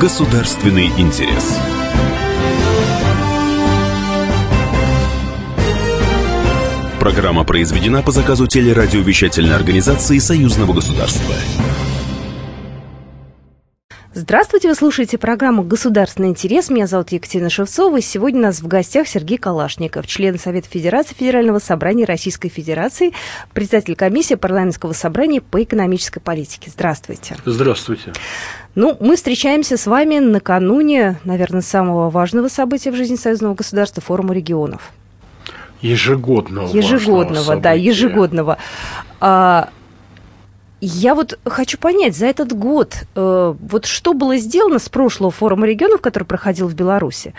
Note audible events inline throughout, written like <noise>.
Государственный интерес. Программа произведена по заказу телерадиовещательной организации Союзного государства. Здравствуйте, вы слушаете программу «Государственный интерес». Меня зовут Екатерина Шевцова. И сегодня у нас в гостях Сергей Калашников, член Совета Федерации Федерального собрания Российской Федерации, председатель комиссии парламентского собрания по экономической политике. Здравствуйте. Здравствуйте. Ну, мы встречаемся с вами накануне, наверное, самого важного события в жизни союзного государства – форума регионов. Ежегодного. Ежегодного, да, ежегодного. А, я вот хочу понять, за этот год, э, вот что было сделано с прошлого форума регионов, который проходил в Беларуси,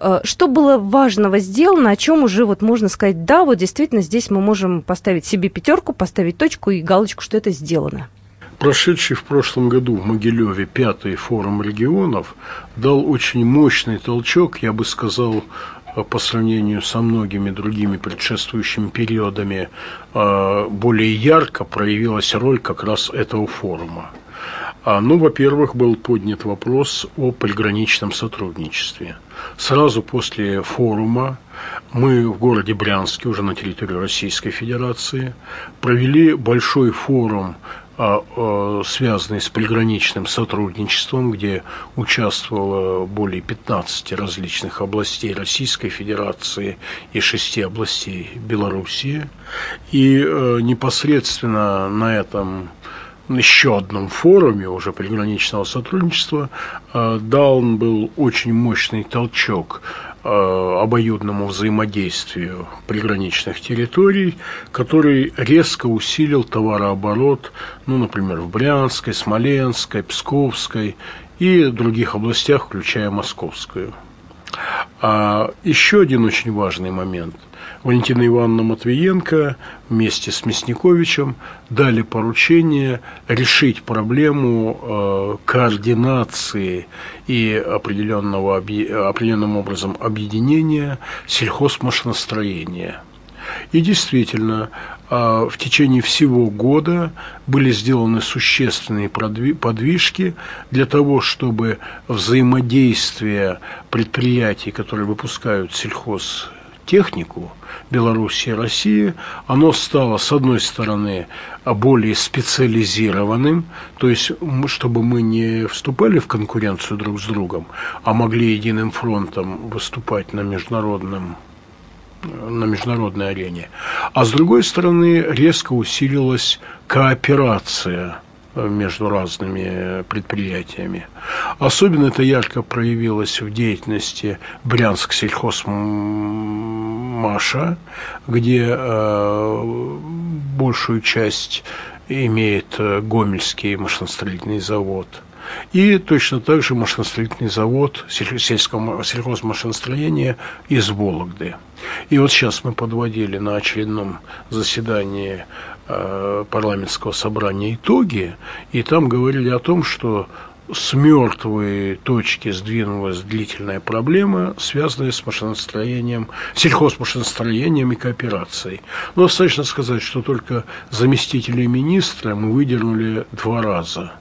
э, что было важного сделано, о чем уже вот можно сказать, да, вот действительно здесь мы можем поставить себе пятерку, поставить точку и галочку, что это сделано. Прошедший в прошлом году в Могилеве пятый форум регионов дал очень мощный толчок, я бы сказал, по сравнению со многими другими предшествующими периодами а, более ярко проявилась роль как раз этого форума. А, ну, во-первых, был поднят вопрос о приграничном сотрудничестве. Сразу после форума мы в городе Брянске, уже на территории Российской Федерации, провели большой форум связанный с приграничным сотрудничеством, где участвовало более 15 различных областей Российской Федерации и 6 областей Белоруссии. И э, непосредственно на этом еще одном форуме уже приграничного сотрудничества э, дан был очень мощный толчок обоюдному взаимодействию приграничных территорий, который резко усилил товарооборот, ну, например, в Брянской, Смоленской, Псковской и других областях, включая Московскую. А еще один очень важный момент – Валентина Ивановна Матвиенко вместе с Мясниковичем дали поручение решить проблему э, координации и определенного, определенным образом объединения сельхозмашиностроения. И действительно, э, в течение всего года были сделаны существенные подвижки для того, чтобы взаимодействие предприятий, которые выпускают сельхоз технику Беларуси и России, оно стало, с одной стороны, более специализированным, то есть, чтобы мы не вступали в конкуренцию друг с другом, а могли единым фронтом выступать на международном на международной арене. А с другой стороны, резко усилилась кооперация между разными предприятиями. Особенно это ярко проявилось в деятельности Брянск сельхозмаша, где э, большую часть имеет э, Гомельский машиностроительный завод – и точно так же машиностроительный завод сельхозмашиностроения из Вологды. И вот сейчас мы подводили на очередном заседании Э, парламентского собрания итоги, и там говорили о том, что с мертвой точки сдвинулась длительная проблема, связанная с машиностроением, сельхозмашиностроением и кооперацией. Но достаточно сказать, что только заместителей министра мы выдернули два раза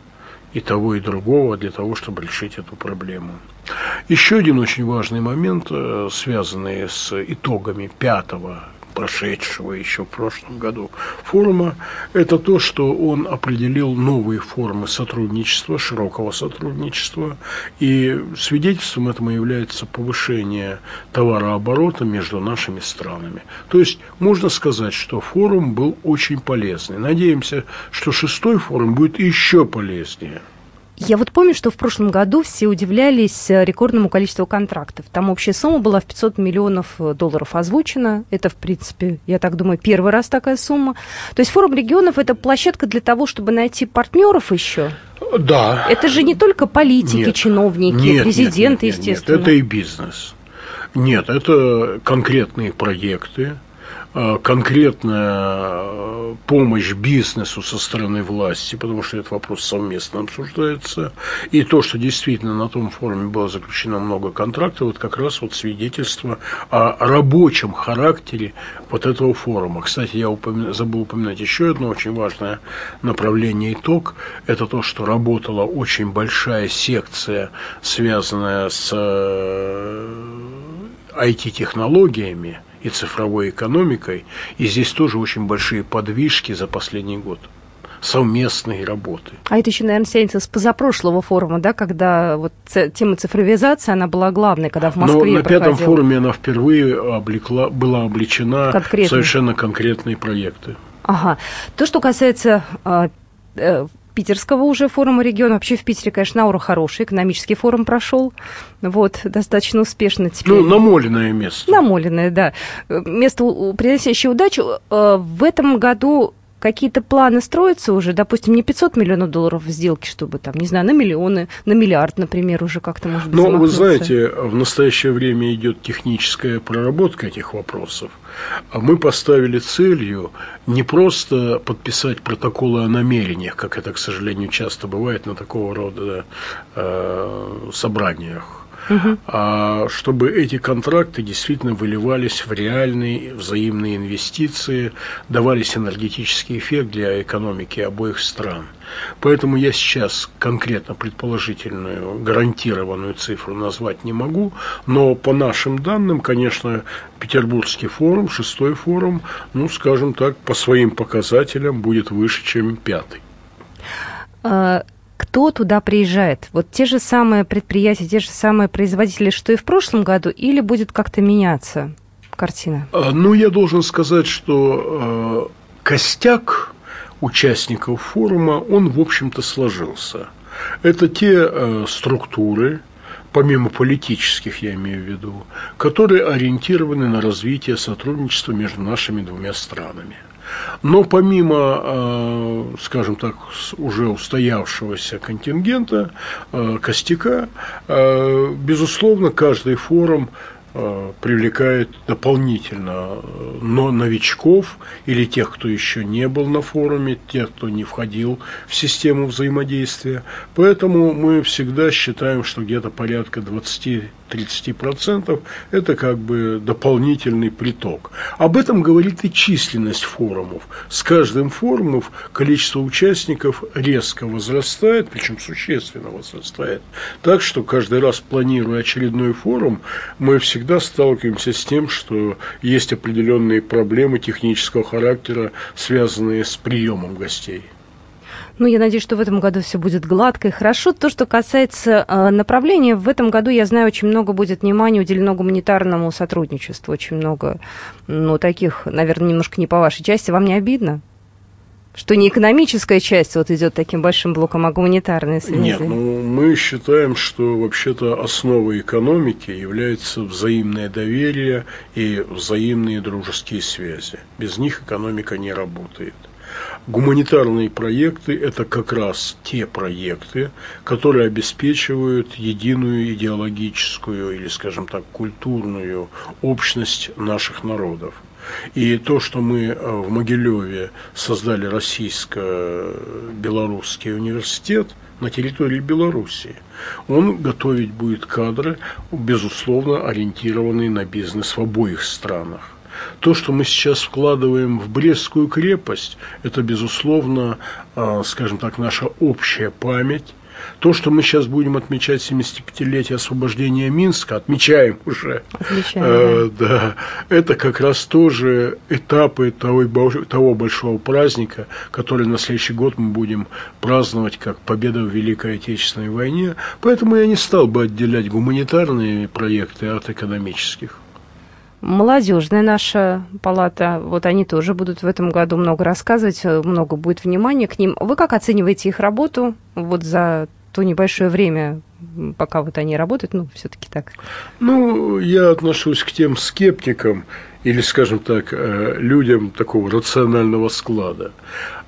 и того, и другого для того, чтобы решить эту проблему. Еще один очень важный момент, э, связанный с итогами пятого прошедшего еще в прошлом году форума, это то, что он определил новые формы сотрудничества, широкого сотрудничества, и свидетельством этому является повышение товарооборота между нашими странами. То есть можно сказать, что форум был очень полезный. Надеемся, что шестой форум будет еще полезнее. Я вот помню, что в прошлом году все удивлялись э, рекордному количеству контрактов. Там общая сумма была в 500 миллионов э, долларов озвучена. Это, в принципе, я так думаю, первый раз такая сумма. То есть форум регионов – это площадка для того, чтобы найти партнеров еще? Да. Это же не только политики, нет. чиновники, нет, президенты, нет, нет, естественно. Нет, это и бизнес. Нет, это конкретные проекты, конкретная э, помощь бизнесу со стороны власти, потому что этот вопрос совместно обсуждается, и то, что действительно на том форуме было заключено много контрактов, вот как раз вот свидетельство о рабочем характере вот этого форума. Кстати, я упомя... забыл упомянуть еще одно очень важное направление итог. Это то, что работала очень большая секция, связанная с IT-технологиями – и цифровой экономикой. И здесь тоже очень большие подвижки за последний год совместные работы. А это еще, наверное, тянется с позапрошлого форума, да, когда вот тема цифровизации, она была главной, когда в Москве Но на пятом проходила. форуме она впервые облекла, была обличена Конкретно. совершенно конкретные проекты. Ага. То, что касается а, э, питерского уже форума региона. Вообще в Питере, конечно, аура хорошая. Экономический форум прошел. Вот, достаточно успешно теперь. Ну, намоленное место. Намоленное, да. Место, приносящее удачу. Э, в этом году какие-то планы строятся уже, допустим, не 500 миллионов долларов в сделке, чтобы там, не знаю, на миллионы, на миллиард, например, уже как-то может быть Ну, вы знаете, в настоящее время идет техническая проработка этих вопросов. А мы поставили целью не просто подписать протоколы о намерениях, как это, к сожалению, часто бывает на такого рода э, собраниях, угу. а чтобы эти контракты действительно выливались в реальные взаимные инвестиции, давались энергетический эффект для экономики обоих стран. Поэтому я сейчас конкретно предположительную гарантированную цифру назвать не могу, но по нашим данным, конечно, Петербургский форум, шестой форум, ну, скажем так, по своим показателям будет выше, чем пятый. Кто туда приезжает? Вот те же самые предприятия, те же самые производители, что и в прошлом году, или будет как-то меняться картина? А, ну, я должен сказать, что э, костяк участников форума, он, в общем-то, сложился. Это те э, структуры, помимо политических, я имею в виду, которые ориентированы на развитие сотрудничества между нашими двумя странами. Но помимо, э, скажем так, уже устоявшегося контингента, э, костяка, э, безусловно, каждый форум привлекает дополнительно но новичков или тех, кто еще не был на форуме, тех, кто не входил в систему взаимодействия. Поэтому мы всегда считаем, что где-то порядка 20 30% это как бы дополнительный приток. Об этом говорит и численность форумов. С каждым форумом количество участников резко возрастает, причем существенно возрастает. Так что каждый раз планируя очередной форум, мы всегда сталкиваемся с тем, что есть определенные проблемы технического характера, связанные с приемом гостей. Ну, я надеюсь, что в этом году все будет гладко и хорошо. То, что касается э, направления, в этом году, я знаю, очень много будет внимания уделено гуманитарному сотрудничеству. Очень много, ну, таких, наверное, немножко не по вашей части. Вам не обидно? Что не экономическая часть вот идет таким большим блоком, а гуманитарная связи? Нет, ну мы считаем, что вообще-то основой экономики является взаимное доверие и взаимные дружеские связи. Без них экономика не работает. Гуманитарные проекты – это как раз те проекты, которые обеспечивают единую идеологическую или, скажем так, культурную общность наших народов. И то, что мы э, в Могилеве создали российско-белорусский университет на территории Белоруссии, он готовить будет кадры, безусловно, ориентированные на бизнес в обоих странах. То, что мы сейчас вкладываем в Брестскую крепость, это, безусловно, а, скажем так, наша общая память. То, что мы сейчас будем отмечать 75-летие освобождения Минска, отмечаем уже, Отмечаем, э, да. да, это как раз тоже этапы того, того большого праздника, который на следующий год мы будем праздновать как победа в Великой Отечественной войне. Поэтому я не стал бы отделять гуманитарные проекты от экономических. Молодежная наша палата, вот они тоже будут в этом году много рассказывать, много будет внимания к ним. Вы как оцениваете их работу вот за то небольшое время, пока вот они работают, ну, все-таки так? Ну, я отношусь к тем скептикам, или, скажем так, э, людям такого рационального склада.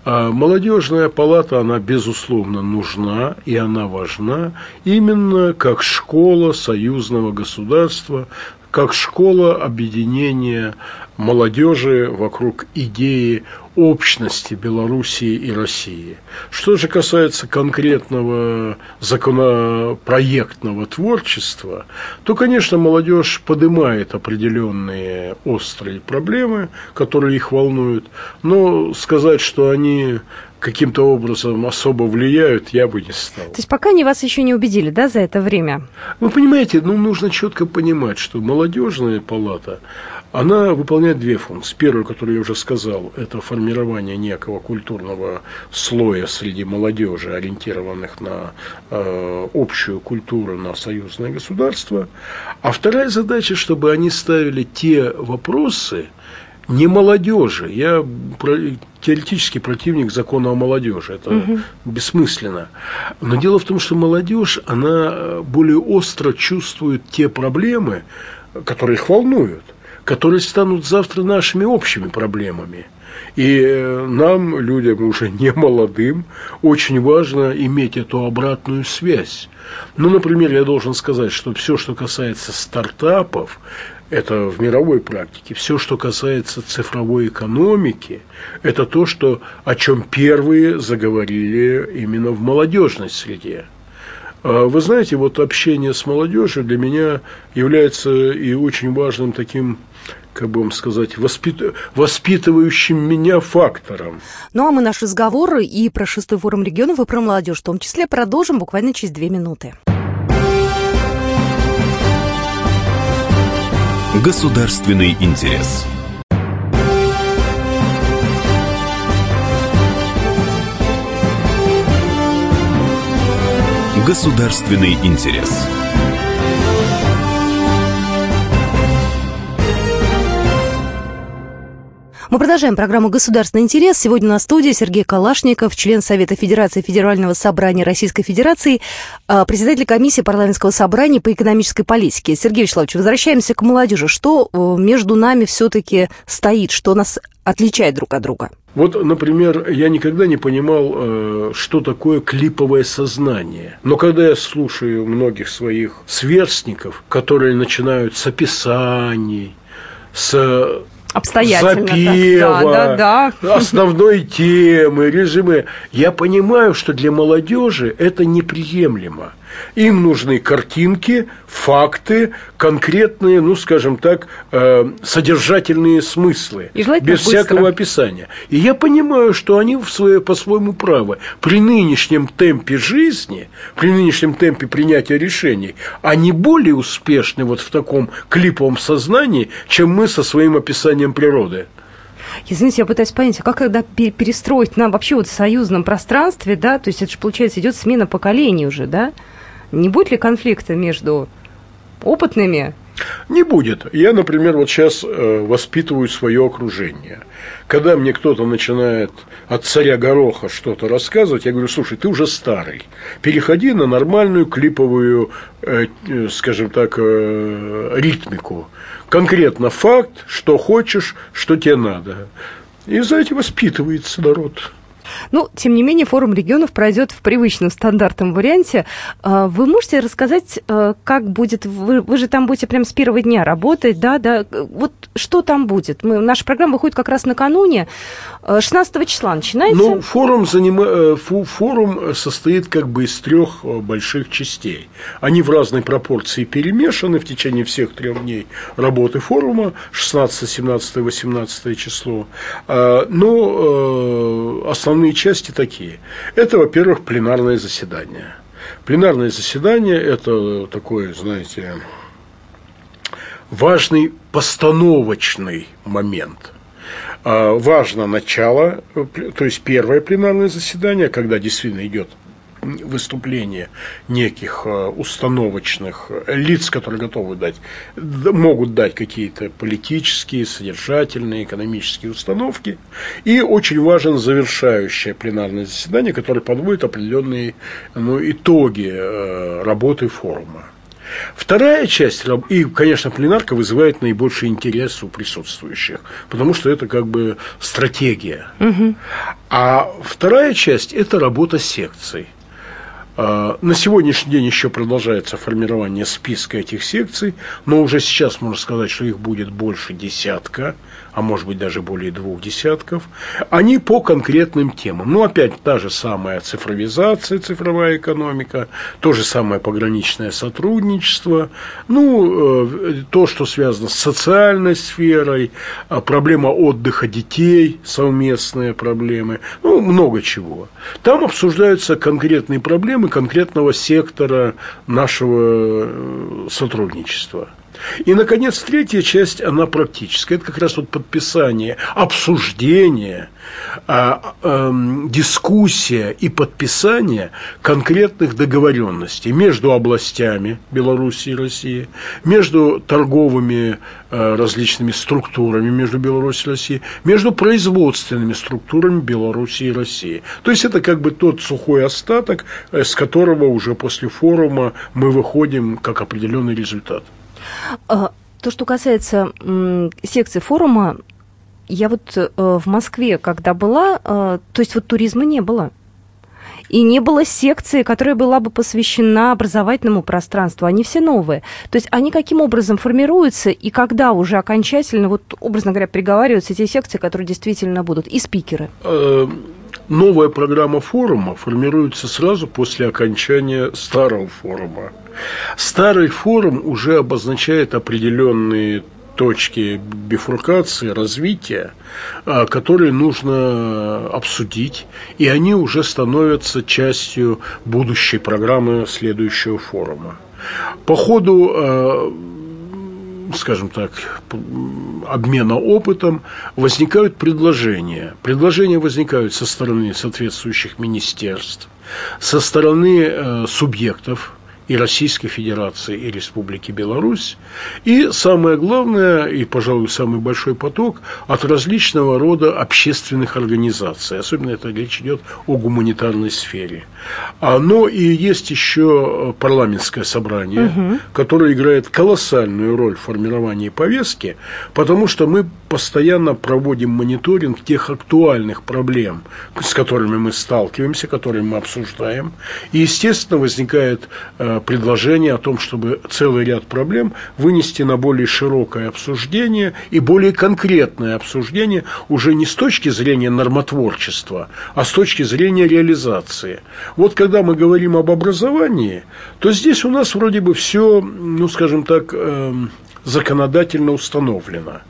А молодежная палата, она, безусловно, нужна и она важна именно как школа союзного государства, как школа объединения молодежи вокруг идеи общности Белоруссии и России. Что же касается конкретного законопроектного творчества, то, конечно, молодежь поднимает определенные острые проблемы, которые их волнуют, но сказать, что они каким-то образом особо влияют, я бы не стал. То есть пока они вас еще не убедили, да, за это время? Вы понимаете, ну, нужно четко понимать, что молодежная палата, она выполняет две функции. Первую, которую я уже сказал, это формирование некого культурного слоя среди молодежи, ориентированных на э, общую культуру, на союзное государство. А вторая задача, чтобы они ставили те вопросы, не молодежи. Я теоретически противник закона о молодежи. Это угу. бессмысленно. Но дело в том, что молодежь, она более остро чувствует те проблемы, которые их волнуют, которые станут завтра нашими общими проблемами. И нам, людям уже <laughs> не молодым, очень важно иметь эту обратную связь. Ну, например, я должен сказать, что все, что касается стартапов, это в мировой практике. Все, что касается цифровой экономики, это то, что, о чем первые заговорили именно в молодежной среде. А вы знаете, вот общение с молодежью для меня является и очень важным таким как бы вам сказать, воспит... воспитывающим меня фактором. Ну а мы наш разговор и про шестой форум регионов, и про молодежь в том числе продолжим буквально через две минуты. Государственный интерес. Государственный интерес. Мы продолжаем программу «Государственный интерес». Сегодня на студии Сергей Калашников, член Совета Федерации Федерального собрания Российской Федерации, а, председатель комиссии парламентского собрания по экономической политике. Сергей Вячеславович, возвращаемся к молодежи. Что э, между нами все-таки стоит, что нас отличает друг от друга? Вот, например, я никогда не понимал, э, что такое клиповое сознание. Но когда я слушаю многих своих сверстников, которые начинают с описаний, с Обстоятельно. Запева, да, да, да. основной темы, режимы. Я понимаю, что для молодежи это неприемлемо. Им нужны картинки, факты, конкретные, ну, скажем так, э, содержательные смыслы, без быстро. всякого описания. И я понимаю, что они в свое, по-своему правы. При нынешнем темпе жизни, при нынешнем темпе принятия решений, они более успешны вот в таком клиповом сознании, чем мы со своим описанием природы. Извините, я пытаюсь понять, а как тогда перестроить нам вообще вот в союзном пространстве, да, то есть это же, получается, идет смена поколений уже, да? Не будет ли конфликта между опытными не будет. Я, например, вот сейчас э, воспитываю свое окружение. Когда мне кто-то начинает от царя Гороха что-то рассказывать, я говорю, слушай, ты уже старый, переходи на нормальную клиповую, э, э, скажем так, ритмику. Конкретно факт, что хочешь, что тебе надо. И этим воспитывается народ. Ну, тем не менее, форум регионов пройдет в привычном стандартном варианте. А, вы можете рассказать, э, как будет, вы, вы же там будете прямо с первого дня работать, да, да, вот что там будет? Мы, наша программа выходит как раз накануне, 16 э, числа начинается. Ну, форум, занима... Э, форум состоит как бы из трех больших частей. Они в разной пропорции перемешаны в течение всех трех дней работы форума, 16, 17, 18 число. Но основные основные части такие. Это, во-первых, пленарное заседание. Пленарное заседание – это такой, знаете, важный постановочный момент. А, важно начало, то есть первое пленарное заседание, когда действительно идет выступления неких э, установочных лиц, которые готовы дать, могут дать какие-то политические, содержательные, экономические установки. И очень важен завершающее пленарное заседание, которое подводит определенные ну, итоги э, работы форума. Вторая часть, и, конечно, пленарка вызывает наибольший интерес у присутствующих, потому что это как бы стратегия. Угу. А вторая часть – это работа секций. А, на сегодняшний день еще продолжается формирование списка этих секций, но уже сейчас можно сказать, что их будет больше десятка а может быть даже более двух десятков, они по конкретным темам. Ну, опять та же самая цифровизация, цифровая экономика, то же самое пограничное сотрудничество, ну, э, то, что связано с социальной сферой, а, проблема отдыха детей, совместные проблемы, ну, много чего. Там обсуждаются конкретные проблемы конкретного сектора нашего э, сотрудничества. И, наконец, третья часть, она практическая. Это как раз вот подписание, обсуждение, а, а, дискуссия и подписание конкретных договоренностей между областями Беларуси и России, между торговыми а, различными структурами между Беларусью и Россией, между производственными структурами Беларуси и России. То есть это как бы тот сухой остаток, э, с которого уже после форума мы выходим как определенный результат. А, то, что касается секции форума, я вот э, в Москве, когда была, э, то есть вот туризма не было. И не было секции, которая была бы посвящена образовательному пространству. Они все новые. То есть они каким образом формируются и когда уже окончательно, вот образно говоря, приговариваются те секции, которые действительно будут, и спикеры? Э, новая программа форума формируется сразу после окончания старого форума. Старый форум уже обозначает определенные точки бифуркации, развития, а, которые нужно обсудить, и они уже становятся частью будущей программы следующего форума. По ходу а, скажем так, обмена опытом, возникают предложения. Предложения возникают со стороны соответствующих министерств, со стороны э, субъектов и Российской Федерации, и Республики Беларусь. И самое главное, и, пожалуй, самый большой поток от различного рода общественных организаций. Особенно это речь идет о гуманитарной сфере. Но и есть еще парламентское собрание, угу. которое играет колоссальную роль в формировании повестки, потому что мы постоянно проводим мониторинг тех актуальных проблем, с которыми мы сталкиваемся, которые мы обсуждаем. И, естественно, возникает э, предложение о том, чтобы целый ряд проблем вынести на более широкое обсуждение и более конкретное обсуждение уже не с точки зрения нормотворчества, а с точки зрения реализации. Вот когда мы говорим об образовании, то здесь у нас вроде бы все, ну, скажем так, эм, законодательно установлено.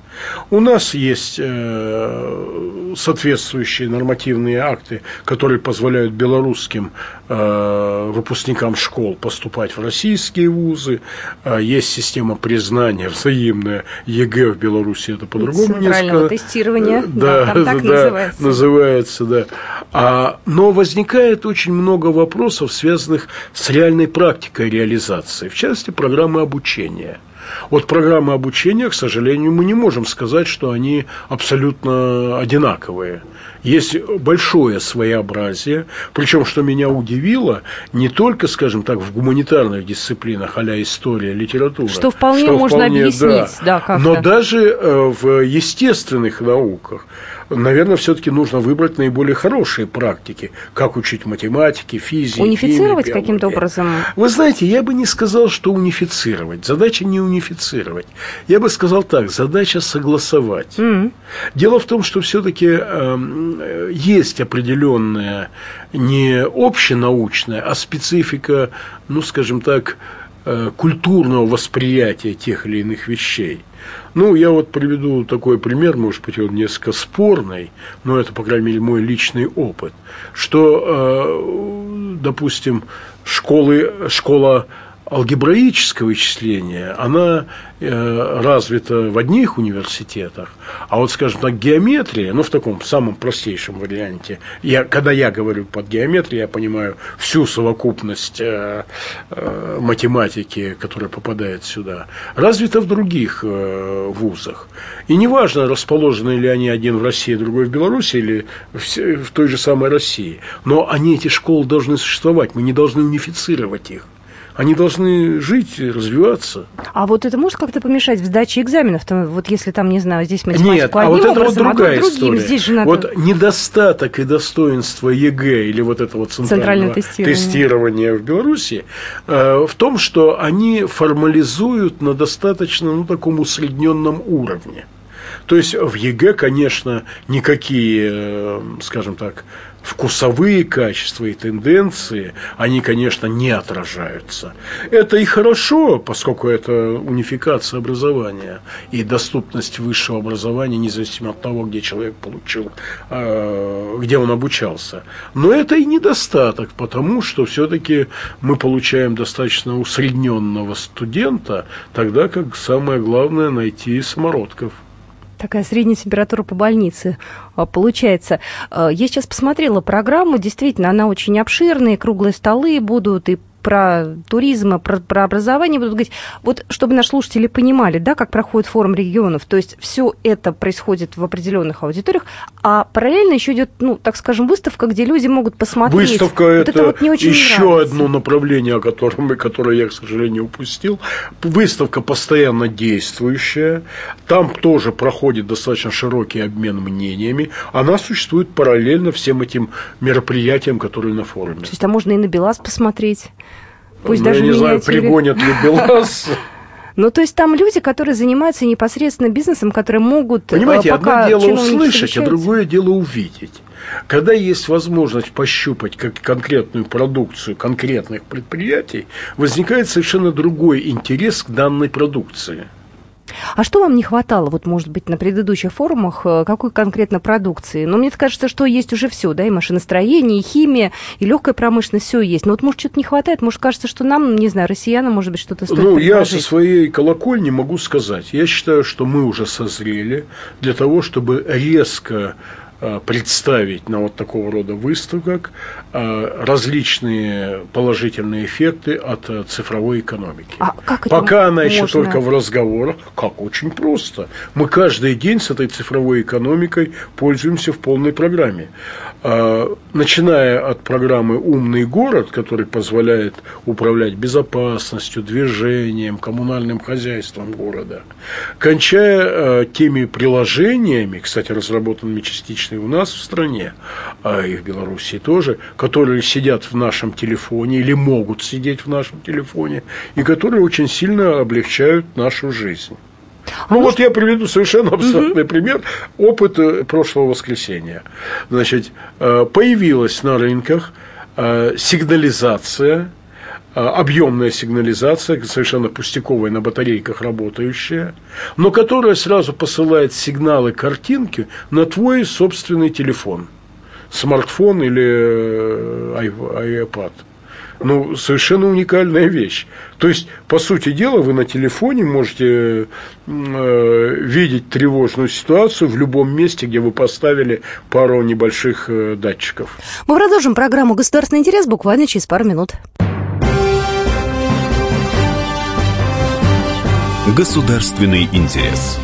У нас есть э, соответствующие нормативные акты, которые позволяют белорусским э, выпускникам школ поступать в российские вузы. Э, есть система признания взаимная ЕГЭ в Беларуси, это по-другому несколько. тестирования, да, да, там так да, называется. называется, да. А, но возникает очень много вопросов, связанных с реальной практикой реализации, в частности, программы обучения – вот программы обучения, к сожалению, мы не можем сказать, что они абсолютно одинаковые. Есть большое своеобразие, причем, что меня удивило, не только, скажем так, в гуманитарных дисциплинах, а история, литература. Что вполне что можно вполне, объяснить, да, да Но даже э, в естественных науках наверное, все-таки нужно выбрать наиболее хорошие практики, как учить математике, физике. Унифицировать каким-то образом? Вы знаете, я бы не сказал, что унифицировать. Задача не унифицировать. Я бы сказал так, задача согласовать. Mm-hmm. Дело в том, что все-таки э, эм, есть определенная не общенаучная, а специфика, ну, скажем так, культурного восприятия тех или иных вещей. Ну, я вот приведу такой пример, может быть, он несколько спорный, но это, по крайней мере, мой личный опыт, что, э, допустим, школы, школа алгебраического вычисления, она э, развита в одних университетах, а вот, скажем так, геометрия, ну, в таком самом простейшем варианте, я, когда я говорю под геометрией, я понимаю всю совокупность э, э, математики, которая попадает сюда, развита в других э, вузах. И неважно, расположены ли они один в России, другой в Беларуси или в, в той же самой России, но они, эти школы, должны существовать, мы не должны унифицировать их Они должны жить, развиваться. А вот это может как-то помешать в сдаче экзаменов? -то, вот если там, не знаю, здесь математику Нет, одним а вот это образом, вот другая а тут другим. история. Здесь же надо... Вот недостаток и достоинство ЕГЭ или вот этого центрального тестирование. тестирования в Беларуси э, в том, что они формализуют на достаточно ну, таком усредненном уровне. То есть в ЕГЭ, конечно, никакие, э, скажем так, вкусовые качества и тенденции, они, конечно, не отражаются. Это и хорошо, поскольку это унификация образования и доступность высшего образования, независимо от того, где человек получил, а, где он обучался. Но это и недостаток, потому что все-таки мы получаем достаточно усредненного студента, тогда как самое главное найти самородков. Такая средняя температура по больнице а, получается. А, я сейчас посмотрела программу, действительно, она очень обширная, круглые столы будут, и про туризм, про, про образование будут говорить. Вот чтобы наши слушатели понимали, да, как проходит форум регионов, то есть все это происходит в определенных аудиториях, а параллельно еще идет, ну, так скажем, выставка, где люди могут посмотреть. Выставка вот это, это вот не очень еще нравится. одно направление, о котором, которое я, к сожалению, упустил. Выставка постоянно действующая, там тоже проходит достаточно широкий обмен мнениями. Она существует параллельно всем этим мероприятиям, которые на форуме. То есть там можно и на БелАЗ посмотреть. Пусть ну, даже я не знаю, пригонят ли <laughs> БелАЗ. Ну, то есть там люди, которые занимаются непосредственно бизнесом, которые могут... Э, Понимаете, пока одно дело услышать, а другое дело увидеть. Когда есть возможность пощупать как конкретную продукцию конкретных предприятий, возникает совершенно другой интерес к данной продукции. А что вам не хватало, вот, может быть, на предыдущих форумах, э, какой конкретно продукции? Ну, мне кажется, что есть уже все, да, и машиностроение, и химия, и легкая промышленность, все есть. Но вот, может, что-то не хватает, может, кажется, что нам, не знаю, россиянам, может быть, что-то стоит Ну, я со своей колокольни могу сказать, я считаю, что мы уже созрели для того, чтобы резко представить на вот такого рода выставках э, различные положительные эффекты от э, цифровой экономики. А как Пока она можно? еще только в разговорах, как очень просто. Мы каждый день с этой цифровой экономикой пользуемся в полной программе. Начиная от программы «Умный город», который позволяет управлять безопасностью, движением, коммунальным хозяйством города, кончая теми приложениями, кстати, разработанными частично различные у нас в стране, а и в Беларуси тоже, которые сидят в нашем телефоне или могут сидеть в нашем телефоне, и которые очень сильно облегчают нашу жизнь. А ну, вот я приведу совершенно абстрактный угу. пример. Опыт э, прошлого воскресенья. Значит, э, появилась на рынках э, сигнализация объемная сигнализация, совершенно пустяковая на батарейках работающая, но которая сразу посылает сигналы картинки на твой собственный телефон, смартфон или э, iPad. Ну, совершенно уникальная вещь. То есть, по сути дела, вы на телефоне можете э, видеть тревожную ситуацию в любом месте, где вы поставили пару небольших э, датчиков. Мы продолжим программу «Государственный интерес» буквально через пару минут. Государственный интерес.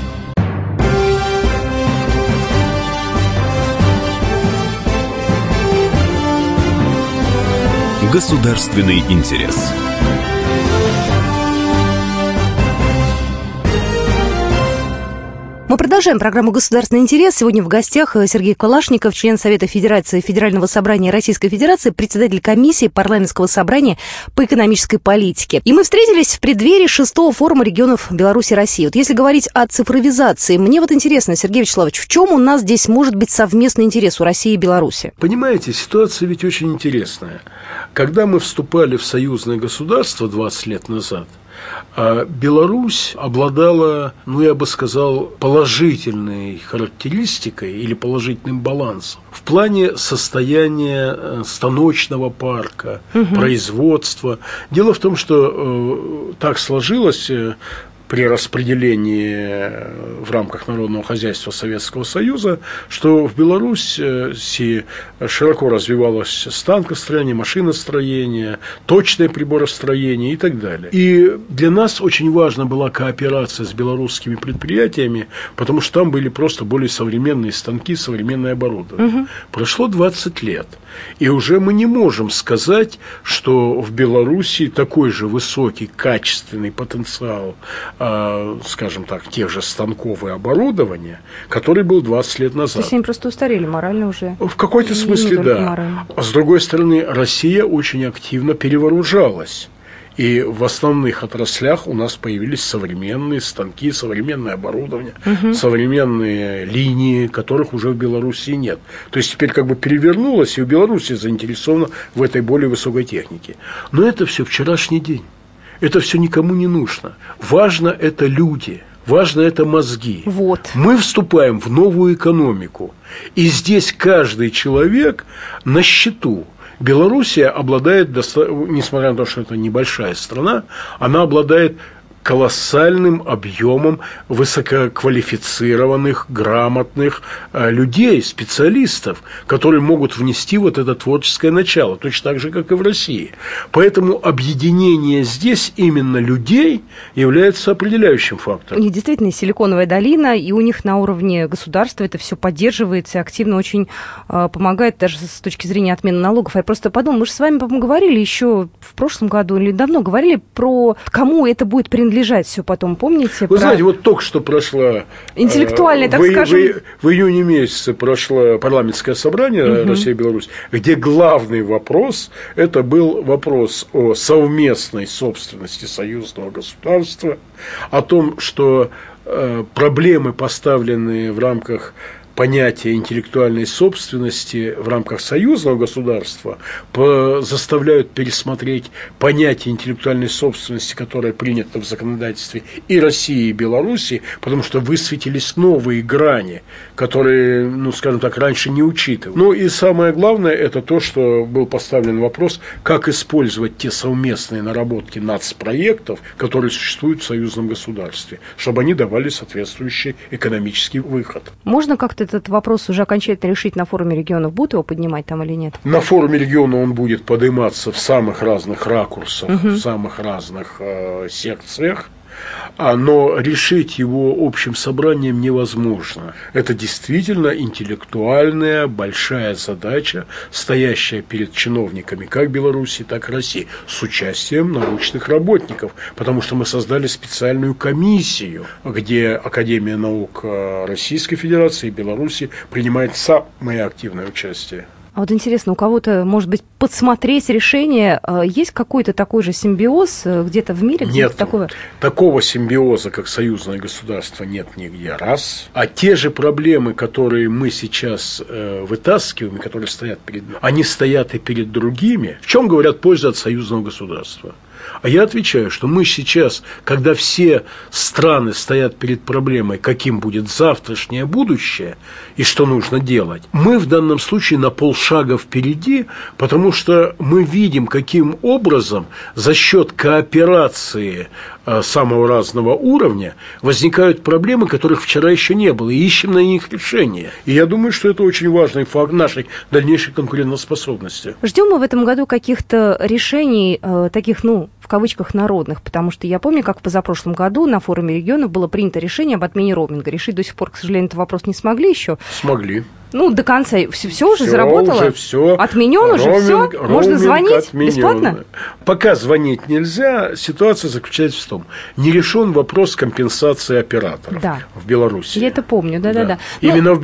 Государственный интерес. Мы продолжаем программу «Государственный интерес». Сегодня в гостях э, Сергей Калашников, член Совета Федерации Федерального собрания Российской Федерации, председатель комиссии парламентского собрания по экономической политике. И мы встретились в преддверии шестого форума регионов Беларуси и России. Вот если говорить о цифровизации, мне вот интересно, Сергей Вячеславович, в чем у нас здесь может быть совместный интерес у России и Беларуси? Понимаете, ситуация ведь очень интересная. Когда мы вступали в союзное государство 20 лет назад – а Беларусь обладала, ну я бы сказал, положительной характеристикой или положительным балансом в плане состояния э, станочного парка, угу. производства. Дело в том, что э, так сложилось, э, при распределении в рамках народного хозяйства Советского Союза, что в Беларуси широко развивалось станкостроение, машиностроение, точное приборостроение и так далее. И для нас очень важна была кооперация с белорусскими предприятиями, потому что там были просто более современные станки, современное оборудование. Угу. Прошло 20 лет, и уже мы не можем сказать, что в Беларуси такой же высокий, качественный потенциал э, скажем так, тех же станков и оборудования, который был 20 лет назад. То есть они просто устарели морально уже? В какой-то смысле, да. Морально. А с другой стороны, Россия очень активно перевооружалась. И в основных отраслях у нас появились современные станки, современное оборудование, угу. современные линии, которых уже в Беларуси нет. То есть теперь как бы перевернулось, и в Беларуси заинтересована в этой более высокой технике. Но это все вчерашний день. Это все никому не нужно. Важно это люди. Важно это мозги. Вот. Мы вступаем в новую экономику. И здесь каждый человек на счету. Белоруссия обладает, несмотря на то, что это небольшая страна, она обладает колоссальным объемом высококвалифицированных, грамотных э, людей, специалистов, которые могут внести вот это творческое начало, точно так же, как и в России. Поэтому объединение здесь именно людей является определяющим фактором. И действительно, Силиконовая долина, и у них на уровне государства это все поддерживается активно очень э, помогает даже с точки зрения отмены налогов. Я просто подумала, мы же с вами, по-моему, говорили еще в прошлом году или давно говорили про кому это будет принадлежать принадлежать все потом, помните? Вы про... знаете, вот только что прошла... Интеллектуальная, так в, скажем... В, в июне месяце прошло парламентское собрание угу. Россия-Беларусь, где главный вопрос, это был вопрос о совместной собственности союзного государства, о том, что э, проблемы, поставленные в рамках понятие интеллектуальной собственности в рамках союзного государства заставляют пересмотреть понятие интеллектуальной собственности, которое принято в законодательстве и России, и Беларуси, потому что высветились новые грани, которые, ну, скажем так, раньше не учитывали. Ну и самое главное, это то, что был поставлен вопрос, как использовать те совместные наработки нацпроектов, которые существуют в союзном государстве, чтобы они давали соответствующий экономический выход. Можно как-то этот вопрос уже окончательно решить на форуме регионов? Будут его поднимать там или нет? На форуме региона он будет подниматься в самых разных ракурсах, угу. в самых разных э, секциях. А, но решить его общим собранием невозможно. Это действительно интеллектуальная большая задача, стоящая перед чиновниками как Беларуси, так и России, с участием научных работников, потому что мы создали специальную комиссию, где Академия наук э, Российской Федерации и Беларуси принимает самое активное участие. А вот интересно, у кого-то, может быть, подсмотреть решение, э, есть какой-то такой же симбиоз э, где-то в мире? Где нет, такого? такого симбиоза, как союзное государство, нет нигде. Раз. А те же проблемы, которые мы сейчас э, вытаскиваем, которые стоят перед нами, они стоят и перед другими. В чем говорят польза от союзного государства? А я отвечаю, что мы сейчас, когда все страны стоят перед проблемой, каким будет завтрашнее будущее и что нужно делать, мы в данном случае на полшага впереди, потому что мы видим, каким образом за счет кооперации э, самого разного уровня возникают проблемы, которых вчера еще не было, и ищем на них решение. И я думаю, что это очень важный факт нашей дальнейшей конкурентоспособности. Ждем мы в этом году каких-то решений, э, таких, ну, в кавычках народных, потому что я помню, как в позапрошлом году на форуме регионов было принято решение об отмене роуминга. Решить до сих пор, к сожалению, этот вопрос не смогли еще. Смогли. Ну, до конца все, все уже все заработало. Уже все. Отменен уже все. Можно звонить отменен. бесплатно. Пока звонить нельзя, ситуация заключается в том, не решен вопрос компенсации операторов да. в Беларуси. Я это помню, да, да, да. да. Именно Но... в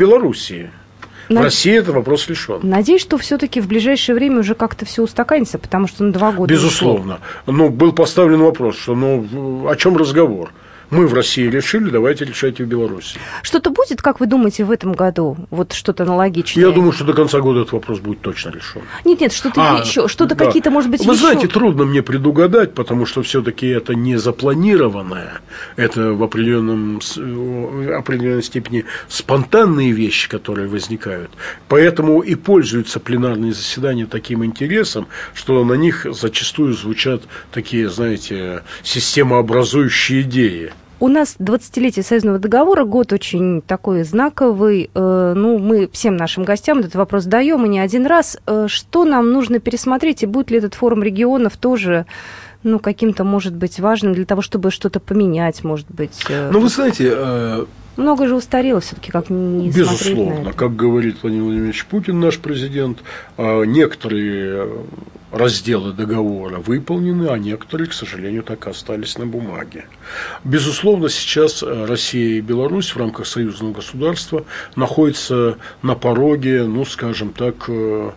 Белоруссии. В России это вопрос решен. Надеюсь, что все-таки в ближайшее время уже как-то все устаканится, потому что на два года. Безусловно. Ушло. Ну, был поставлен вопрос, что ну о чем разговор? Мы в России решили, давайте решайте в Беларуси. Что-то будет, как вы думаете, в этом году? Вот что-то аналогичное? Я думаю, что до конца года этот вопрос будет точно решен. Нет, нет, что-то а, еще, что-то да. какие-то, может быть, Вы еще... знаете, трудно мне предугадать, потому что все-таки это не запланированное, это в определенном, определенной степени спонтанные вещи, которые возникают. Поэтому и пользуются пленарные заседания таким интересом, что на них зачастую звучат такие, знаете, системообразующие идеи. У нас 20-летие союзного договора, год очень такой знаковый. Э, ну, мы всем нашим гостям этот вопрос даем, и не один раз. Э, что нам нужно пересмотреть, и будет ли этот форум регионов тоже ну, каким-то, может быть, важным для того, чтобы что-то поменять, может быть? Ну, вы знаете, много же устарело все-таки, как не Безусловно, как говорит Владимир Владимирович Путин, наш президент, а, некоторые разделы договора выполнены, а некоторые, к сожалению, так и остались на бумаге. Безусловно, сейчас Россия и Беларусь в рамках союзного государства находятся на пороге, ну, скажем так, э,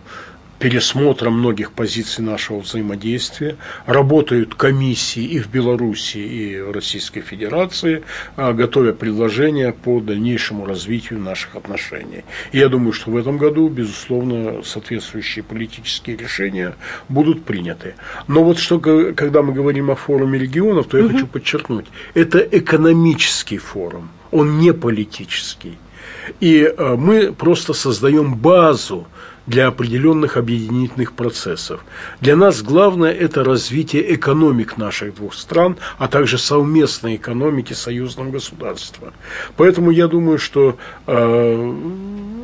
пересмотра многих позиций нашего взаимодействия. Работают комиссии и в Беларуси, и в Российской Федерации, а, готовя предложения по дальнейшему развитию наших отношений. И я думаю, что в этом году, безусловно, соответствующие политические решения будут приняты. Но вот что, когда мы говорим о форуме регионов, то я угу. хочу подчеркнуть, это экономический форум, он не политический. И а, мы просто создаем базу для определенных объединительных процессов. Для нас главное – это развитие экономик наших двух стран, а также совместной экономики союзного государства. Поэтому я думаю, что э,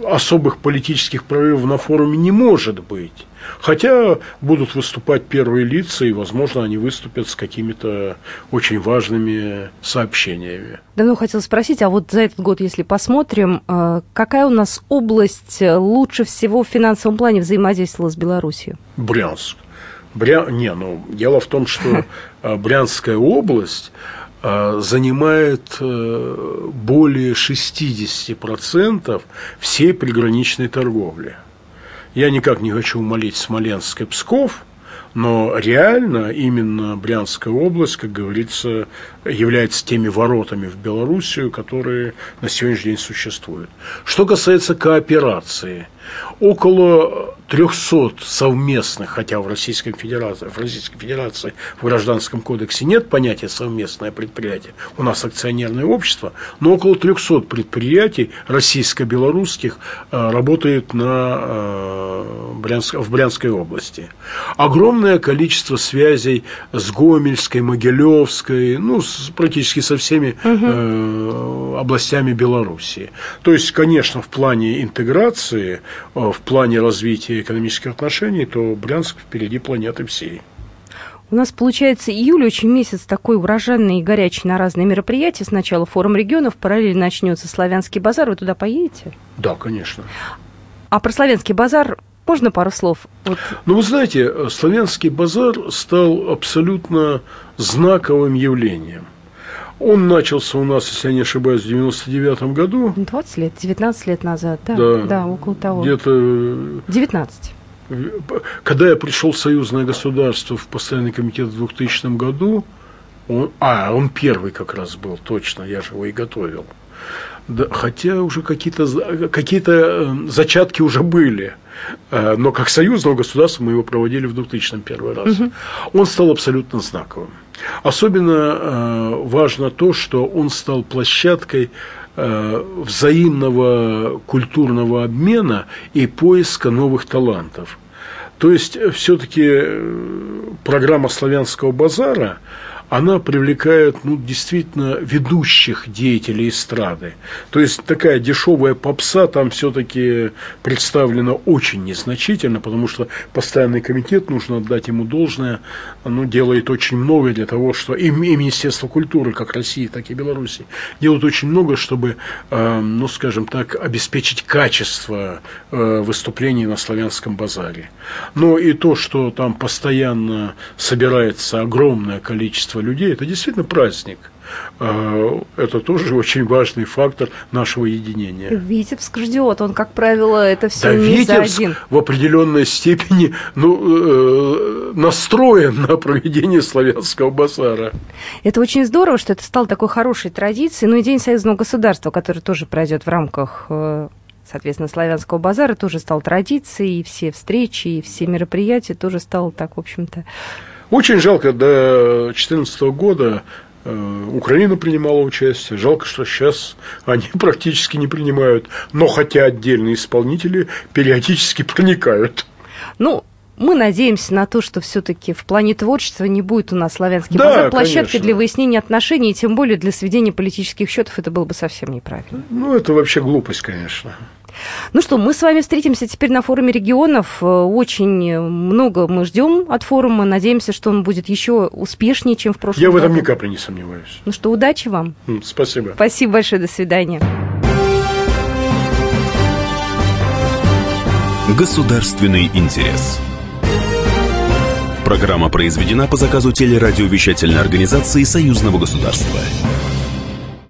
особых политических прорывов на форуме не может быть. Хотя будут выступать первые лица, и, возможно, они выступят с какими-то очень важными сообщениями. Давно хотел спросить, а вот за этот год, если посмотрим, э, какая у нас область лучше всего в финансовом плане взаимодействовала с Беларусью? Брянск. Бря... Не, ну, дело в том, что <laughs> э, Брянская область э, занимает более 60% всей приграничной торговли. Я никак не хочу умолить Смоленск и Псков, но реально именно Брянская область, как говорится, является теми воротами в Белоруссию, которые на сегодняшний день существуют. Что касается кооперации, около 300 совместных, хотя в Российской Федерации, в Российской Федерации в Гражданском кодексе нет понятия совместное предприятие, у нас акционерное общество, но около 300 предприятий российско-белорусских э, работает на, э, Брянск, в Брянской области. Огромное количество связей с Гомельской, Могилевской, ну, с, практически со всеми угу. областями Белоруссии. То есть, конечно, в плане интеграции, в плане развития экономических отношений, то Брянск впереди планеты всей. У нас, получается, июль очень месяц такой урожайный и горячий на разные мероприятия. Сначала форум регионов, параллельно начнется Славянский базар. Вы туда поедете? Да, конечно. А про Славянский базар можно пару слов? Вот. Ну, вы знаете, Славянский базар стал абсолютно знаковым явлением. Он начался у нас, если я не ошибаюсь, в 99 году. 20 лет, 19 лет назад, да, да, да около того. Где-то... 19. Когда я пришел в союзное государство в постоянный комитет в 2000 году, он, а, он первый как раз был, точно, я же его и готовил. Да, хотя уже какие-то какие э, зачатки уже были. Э, но как союзного государства мы его проводили в 2000 первый раз. Угу. Он стал абсолютно знаковым. Особенно э, важно то, что он стал площадкой э, взаимного культурного обмена и поиска новых талантов. То есть, все-таки программа славянского базара она привлекает ну, действительно ведущих деятелей эстрады. То есть такая дешевая попса там все-таки представлена очень незначительно, потому что постоянный комитет, нужно отдать ему должное, ну, делает очень много для того, что и, и Министерство культуры, как России, так и Беларуси, делают очень много, чтобы, э, ну, скажем так, обеспечить качество э, выступлений на славянском базаре. Но и то, что там постоянно собирается огромное количество людей, это действительно праздник. А, это тоже очень важный фактор нашего единения. Витебск ждет, он, как правило, это все да, не Витебск один. в определенной степени ну, э, настроен на проведение славянского базара. Это очень здорово, что это стало такой хорошей традицией. Ну и День союзного государства, который тоже пройдет в рамках э, соответственно, славянского базара тоже стал традицией, и все встречи, и все мероприятия тоже стало так, в общем-то, очень жалко, до 2014 года э, Украина принимала участие. Жалко, что сейчас они <laughs> практически не принимают. Но хотя отдельные исполнители периодически проникают. Ну, мы надеемся на то, что все-таки в плане творчества не будет у нас славянский да, базар площадкой для выяснения отношений, и тем более для сведения политических счетов это было бы совсем неправильно. Ну, это вообще глупость, конечно. Ну что, мы с вами встретимся теперь на форуме регионов. Э, очень много мы ждем от форума. Надеемся, что он будет еще успешнее, чем в прошлом Я году. в этом ни капли не сомневаюсь. Ну что, удачи вам. Спасибо. Спасибо большое. До свидания. Государственный интерес. Программа произведена по заказу телерадиовещательной организации Союзного государства.